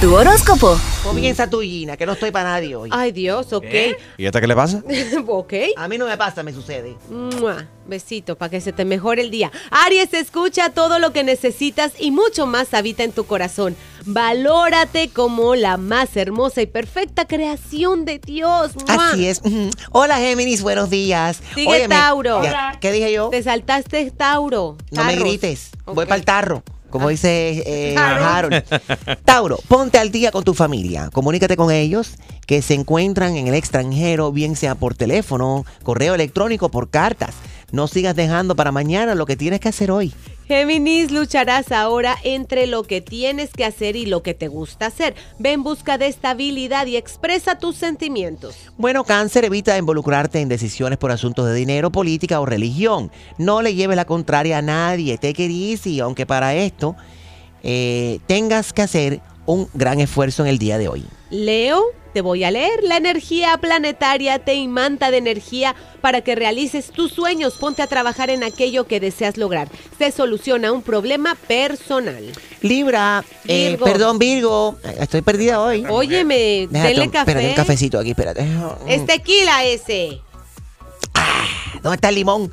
Tu horóscopo. Comienza tu Gina, que no estoy para nadie hoy. Ay, Dios, ok. ¿Y esta qué le pasa? ok. A mí no me pasa, me sucede. Mua. Besito para que se te mejore el día. Aries, escucha todo lo que necesitas y mucho más habita en tu corazón. Valórate como la más hermosa y perfecta creación de Dios. Mua. Así es. Hola, Géminis, buenos días. Sigue Óyeme, Tauro. ya- ¿Qué dije yo? Te saltaste Tauro. No me grites. Voy para el tarro. Como dice eh, Harold. Harold. Tauro, ponte al día con tu familia. Comunícate con ellos que se encuentran en el extranjero, bien sea por teléfono, correo electrónico, por cartas. No sigas dejando para mañana lo que tienes que hacer hoy. Géminis, lucharás ahora entre lo que tienes que hacer y lo que te gusta hacer. Ve en busca de estabilidad y expresa tus sentimientos. Bueno, cáncer, evita involucrarte en decisiones por asuntos de dinero, política o religión. No le lleves la contraria a nadie, take it easy, aunque para esto eh, tengas que hacer un gran esfuerzo en el día de hoy. Leo, te voy a leer. La energía planetaria te imanta de energía para que realices tus sueños. Ponte a trabajar en aquello que deseas lograr. Se soluciona un problema personal. Libra, eh, perdón Virgo, estoy perdida hoy. Óyeme, Déjate denle café. Espérate, un cafecito aquí, espérate. Es tequila ese. ¿Dónde está el limón?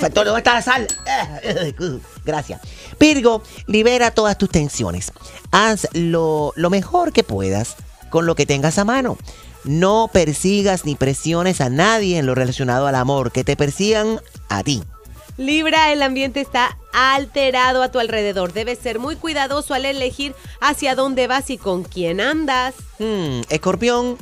Faltó, ¿dónde está la sal? Gracias. Virgo, libera todas tus tensiones. Haz lo, lo mejor que puedas con lo que tengas a mano. No persigas ni presiones a nadie en lo relacionado al amor, que te persigan a ti. Libra, el ambiente está alterado a tu alrededor. Debes ser muy cuidadoso al elegir hacia dónde vas y con quién andas. Hmm, escorpión,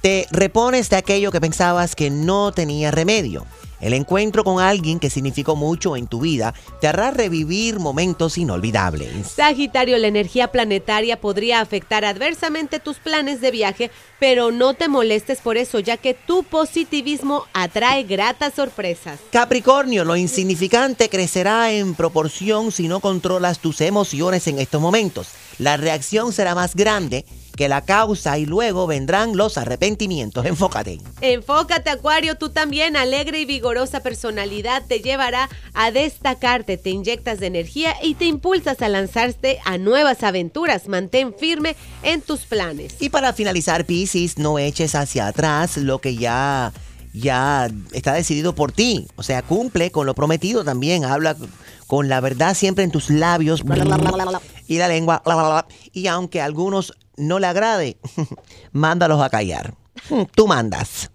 te repones de aquello que pensabas que no tenía remedio. El encuentro con alguien que significó mucho en tu vida te hará revivir momentos inolvidables. Sagitario, la energía planetaria podría afectar adversamente tus planes de viaje, pero no te molestes por eso, ya que tu positivismo atrae gratas sorpresas. Capricornio, lo insignificante crecerá en proporción si no controlas tus emociones en estos momentos. La reacción será más grande que la causa y luego vendrán los arrepentimientos. Enfócate. Enfócate, Acuario, tú también, alegre y vigorosa personalidad te llevará a destacarte, te inyectas de energía y te impulsas a lanzarte a nuevas aventuras. Mantén firme en tus planes. Y para finalizar, Piscis, no eches hacia atrás lo que ya, ya está decidido por ti. O sea, cumple con lo prometido también. Habla con la verdad siempre en tus labios y la lengua. Y aunque a algunos no le agrade, mándalos a callar. Tú mandas.